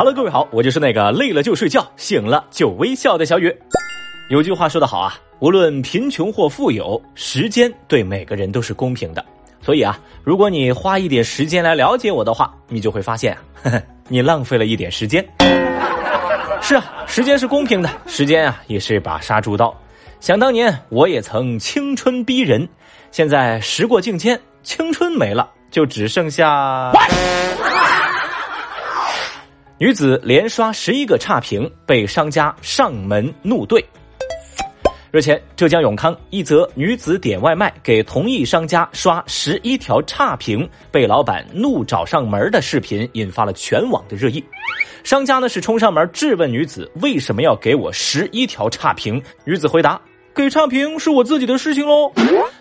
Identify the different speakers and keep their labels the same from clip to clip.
Speaker 1: 哈喽各位好，我就是那个累了就睡觉，醒了就微笑的小雨。有句话说得好啊，无论贫穷或富有，时间对每个人都是公平的。所以啊，如果你花一点时间来了解我的话，你就会发现，呵 呵你浪费了一点时间。是啊，时间是公平的，时间啊也是一把杀猪刀。想当年，我也曾青春逼人，现在时过境迁，青春没了，就只剩下。女子连刷十一个差评，被商家上门怒怼。日前，浙江永康一则女子点外卖给同一商家刷十一条差评，被老板怒找上门的视频引发了全网的热议。商家呢是冲上门质问女子为什么要给我十一条差评，女子回答：“给差评是我自己的事情喽。”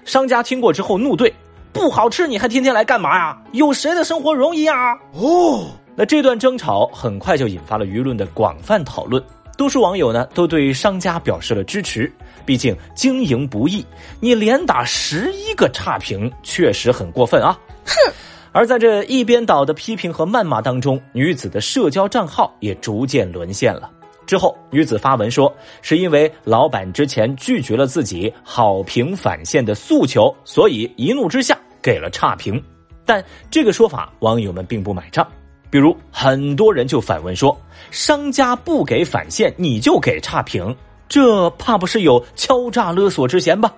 Speaker 1: 商家听过之后怒怼：“不好吃你还天天来干嘛呀？有谁的生活容易啊？”哦。那这段争吵很快就引发了舆论的广泛讨论，多数网友呢都对商家表示了支持，毕竟经营不易，你连打十一个差评确实很过分啊！哼。而在这一边倒的批评和谩骂当中，女子的社交账号也逐渐沦陷了。之后，女子发文说，是因为老板之前拒绝了自己好评返现的诉求，所以一怒之下给了差评。但这个说法，网友们并不买账。比如，很多人就反问说：“商家不给返现，你就给差评，这怕不是有敲诈勒索之嫌吧？”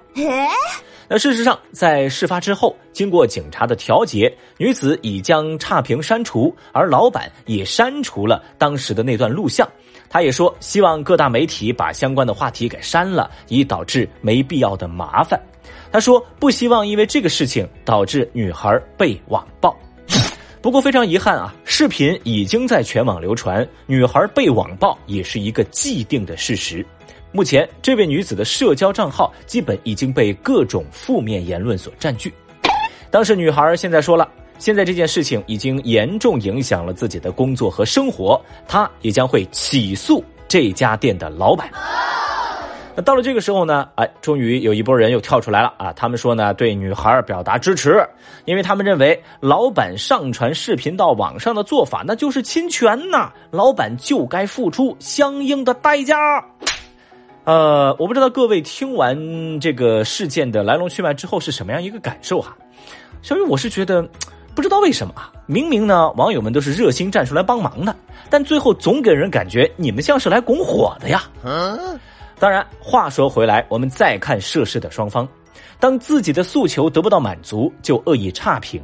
Speaker 1: 那事实上，在事发之后，经过警察的调解，女子已将差评删除，而老板也删除了当时的那段录像。他也说，希望各大媒体把相关的话题给删了，以导致没必要的麻烦。他说，不希望因为这个事情导致女孩被网暴。不过非常遗憾啊，视频已经在全网流传，女孩被网暴也是一个既定的事实。目前，这位女子的社交账号基本已经被各种负面言论所占据。当时女孩现在说了，现在这件事情已经严重影响了自己的工作和生活，她也将会起诉这家店的老板。那到了这个时候呢，哎，终于有一波人又跳出来了啊！他们说呢，对女孩表达支持，因为他们认为老板上传视频到网上的做法那就是侵权呐，老板就该付出相应的代价。呃，我不知道各位听完这个事件的来龙去脉之后是什么样一个感受哈？小雨，我是觉得，不知道为什么啊，明明呢网友们都是热心站出来帮忙的，但最后总给人感觉你们像是来拱火的呀。嗯当然，话说回来，我们再看涉事的双方，当自己的诉求得不到满足，就恶意差评；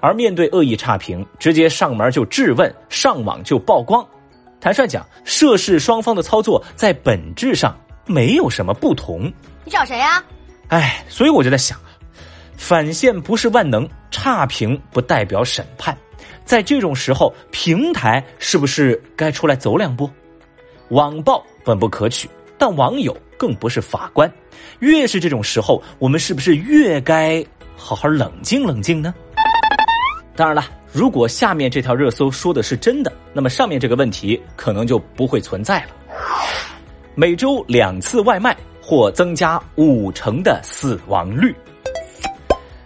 Speaker 1: 而面对恶意差评，直接上门就质问，上网就曝光。坦率讲，涉事双方的操作在本质上没有什么不同。
Speaker 2: 你找谁呀？
Speaker 1: 哎，所以我就在想啊，返现不是万能，差评不代表审判，在这种时候，平台是不是该出来走两步？网暴本不可取。但网友更不是法官，越是这种时候，我们是不是越该好好冷静冷静呢？当然了，如果下面这条热搜说的是真的，那么上面这个问题可能就不会存在了。每周两次外卖或增加五成的死亡率。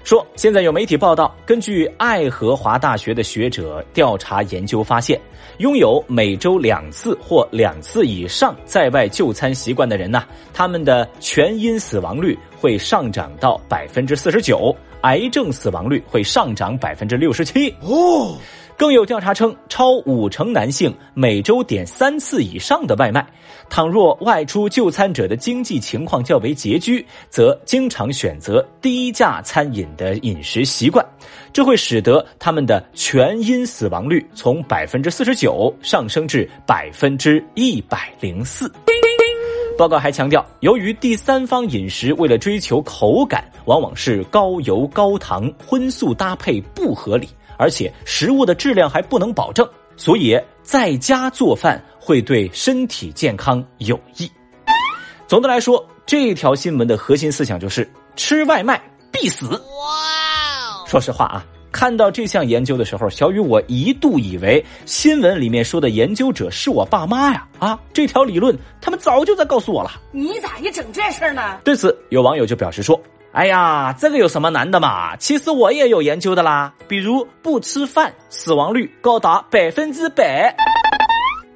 Speaker 1: 说，现在有媒体报道，根据爱荷华大学的学者调查研究发现。拥有每周两次或两次以上在外就餐习惯的人呢，他们的全因死亡率会上涨到百分之四十九，癌症死亡率会上涨百分之六十七。哦，更有调查称，超五成男性每周点三次以上的外卖。倘若外出就餐者的经济情况较为拮据，则经常选择低价餐饮的饮食习惯，这会使得他们的全因死亡率从百分之四十九上升至百分之一百零四。报告还强调，由于第三方饮食为了追求口感，往往是高油高糖荤素搭配不合理，而且食物的质量还不能保证，所以在家做饭。会对身体健康有益。总的来说，这条新闻的核心思想就是吃外卖必死。说实话啊，看到这项研究的时候，小雨我一度以为新闻里面说的研究者是我爸妈呀！啊，这条理论他们早就在告诉我了。
Speaker 2: 你咋一整这事呢？
Speaker 1: 对此，有网友就表示说：“哎呀，这个有什么难的嘛？其实我也有研究的啦，比如不吃饭死亡率高达百分之百。”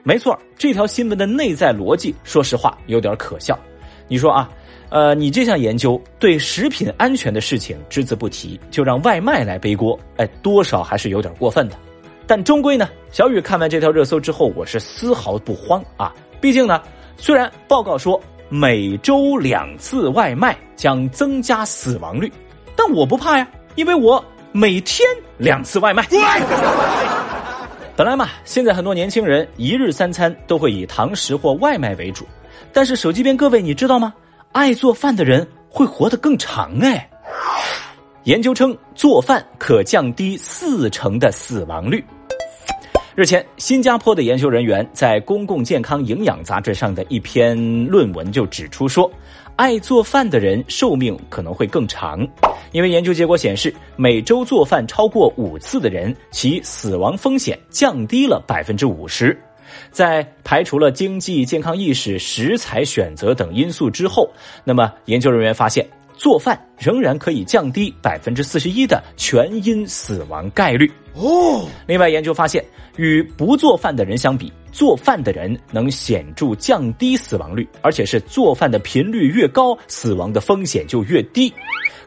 Speaker 1: 没错，这条新闻的内在逻辑，说实话有点可笑。你说啊，呃，你这项研究对食品安全的事情只字不提，就让外卖来背锅，哎，多少还是有点过分的。但终归呢，小雨看完这条热搜之后，我是丝毫不慌啊。毕竟呢，虽然报告说每周两次外卖将增加死亡率，但我不怕呀，因为我每天两次外卖。本来嘛，现在很多年轻人一日三餐都会以堂食或外卖为主，但是手机边各位，你知道吗？爱做饭的人会活得更长哎。研究称，做饭可降低四成的死亡率。日前，新加坡的研究人员在《公共健康营养》杂志上的一篇论文就指出说，爱做饭的人寿命可能会更长。因为研究结果显示，每周做饭超过五次的人，其死亡风险降低了百分之五十。在排除了经济、健康意识、食材选择等因素之后，那么研究人员发现，做饭仍然可以降低百分之四十一的全因死亡概率。哦，另外研究发现，与不做饭的人相比，做饭的人能显著降低死亡率，而且是做饭的频率越高，死亡的风险就越低。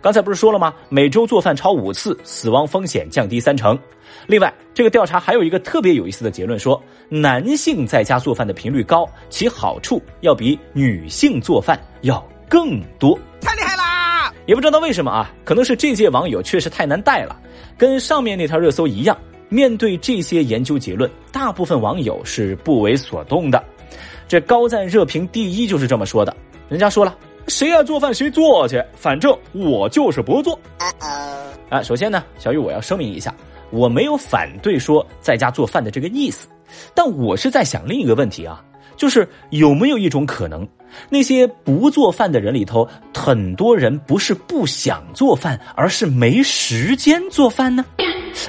Speaker 1: 刚才不是说了吗？每周做饭超五次，死亡风险降低三成。另外，这个调查还有一个特别有意思的结论，说男性在家做饭的频率高，其好处要比女性做饭要更多。太厉害啦！也不知道为什么啊，可能是这届网友确实太难带了。跟上面那条热搜一样，面对这些研究结论，大部分网友是不为所动的。这高赞热评第一就是这么说的，人家说了。谁爱做饭谁做去，反正我就是不做。啊，首先呢，小雨我要声明一下，我没有反对说在家做饭的这个意思，但我是在想另一个问题啊，就是有没有一种可能，那些不做饭的人里头，很多人不是不想做饭，而是没时间做饭呢？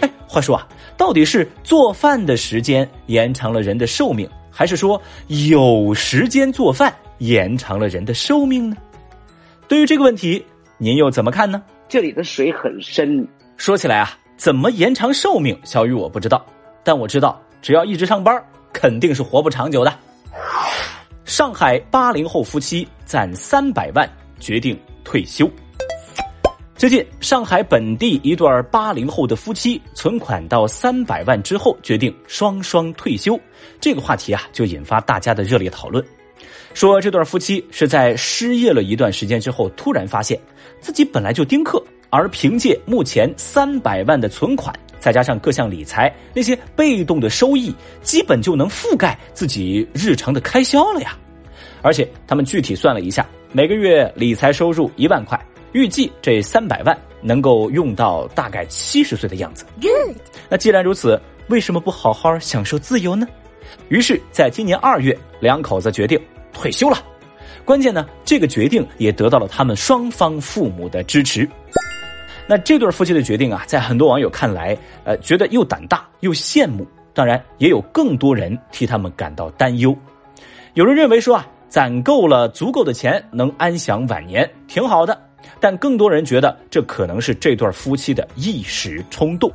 Speaker 1: 哎，话说啊，到底是做饭的时间延长了人的寿命，还是说有时间做饭？延长了人的寿命呢？对于这个问题，您又怎么看呢？
Speaker 3: 这里的水很深。
Speaker 1: 说起来啊，怎么延长寿命，小雨我不知道，但我知道，只要一直上班，肯定是活不长久的。上海八零后夫妻攒三百万决定退休。最近，上海本地一对八零后的夫妻存款到三百万之后，决定双双退休。这个话题啊，就引发大家的热烈讨论。说这对夫妻是在失业了一段时间之后，突然发现自己本来就丁克，而凭借目前三百万的存款，再加上各项理财，那些被动的收益，基本就能覆盖自己日常的开销了呀。而且他们具体算了一下，每个月理财收入一万块，预计这三百万能够用到大概七十岁的样子。Good。那既然如此，为什么不好好享受自由呢？于是，在今年二月，两口子决定。退休了，关键呢，这个决定也得到了他们双方父母的支持。那这对夫妻的决定啊，在很多网友看来，呃，觉得又胆大又羡慕。当然，也有更多人替他们感到担忧。有人认为说啊，攒够了足够的钱，能安享晚年，挺好的。但更多人觉得，这可能是这对夫妻的一时冲动。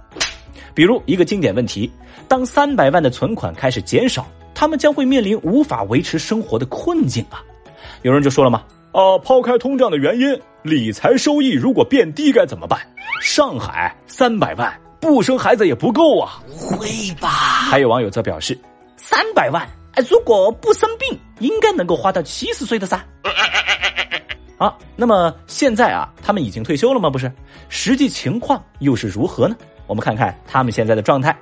Speaker 1: 比如一个经典问题：当三百万的存款开始减少。他们将会面临无法维持生活的困境啊！有人就说了嘛，啊，抛开通胀的原因，理财收益如果变低该怎么办？上海三百万不生孩子也不够啊！
Speaker 2: 不会吧？
Speaker 1: 还有网友则表示，三百万，哎，如果不生病，应该能够花到七十岁的噻。啊，那么现在啊，他们已经退休了吗？不是，实际情况又是如何呢？我们看看他们现在的状态。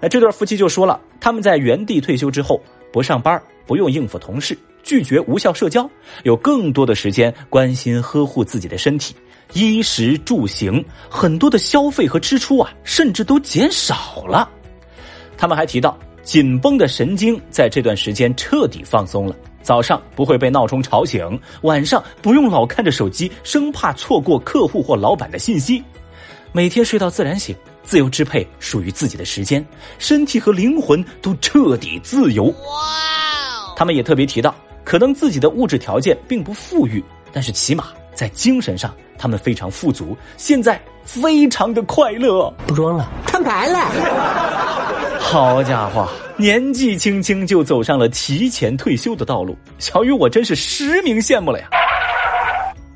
Speaker 1: 那这对夫妻就说了，他们在原地退休之后不上班，不用应付同事，拒绝无效社交，有更多的时间关心呵护自己的身体，衣食住行很多的消费和支出啊，甚至都减少了。他们还提到，紧绷的神经在这段时间彻底放松了，早上不会被闹钟吵醒，晚上不用老看着手机，生怕错过客户或老板的信息，每天睡到自然醒。自由支配属于自己的时间，身体和灵魂都彻底自由。哇！他们也特别提到，可能自己的物质条件并不富裕，但是起码在精神上他们非常富足，现在非常的快乐。
Speaker 4: 不装了，摊牌了。
Speaker 1: 好家伙，年纪轻轻就走上了提前退休的道路，小雨我真是实名羡慕了呀。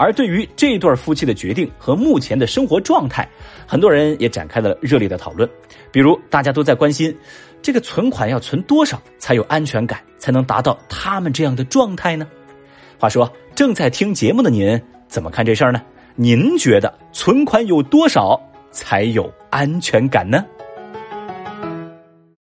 Speaker 1: 而对于这对夫妻的决定和目前的生活状态，很多人也展开了热烈的讨论。比如，大家都在关心，这个存款要存多少才有安全感，才能达到他们这样的状态呢？话说，正在听节目的您怎么看这事儿呢？您觉得存款有多少才有安全感呢？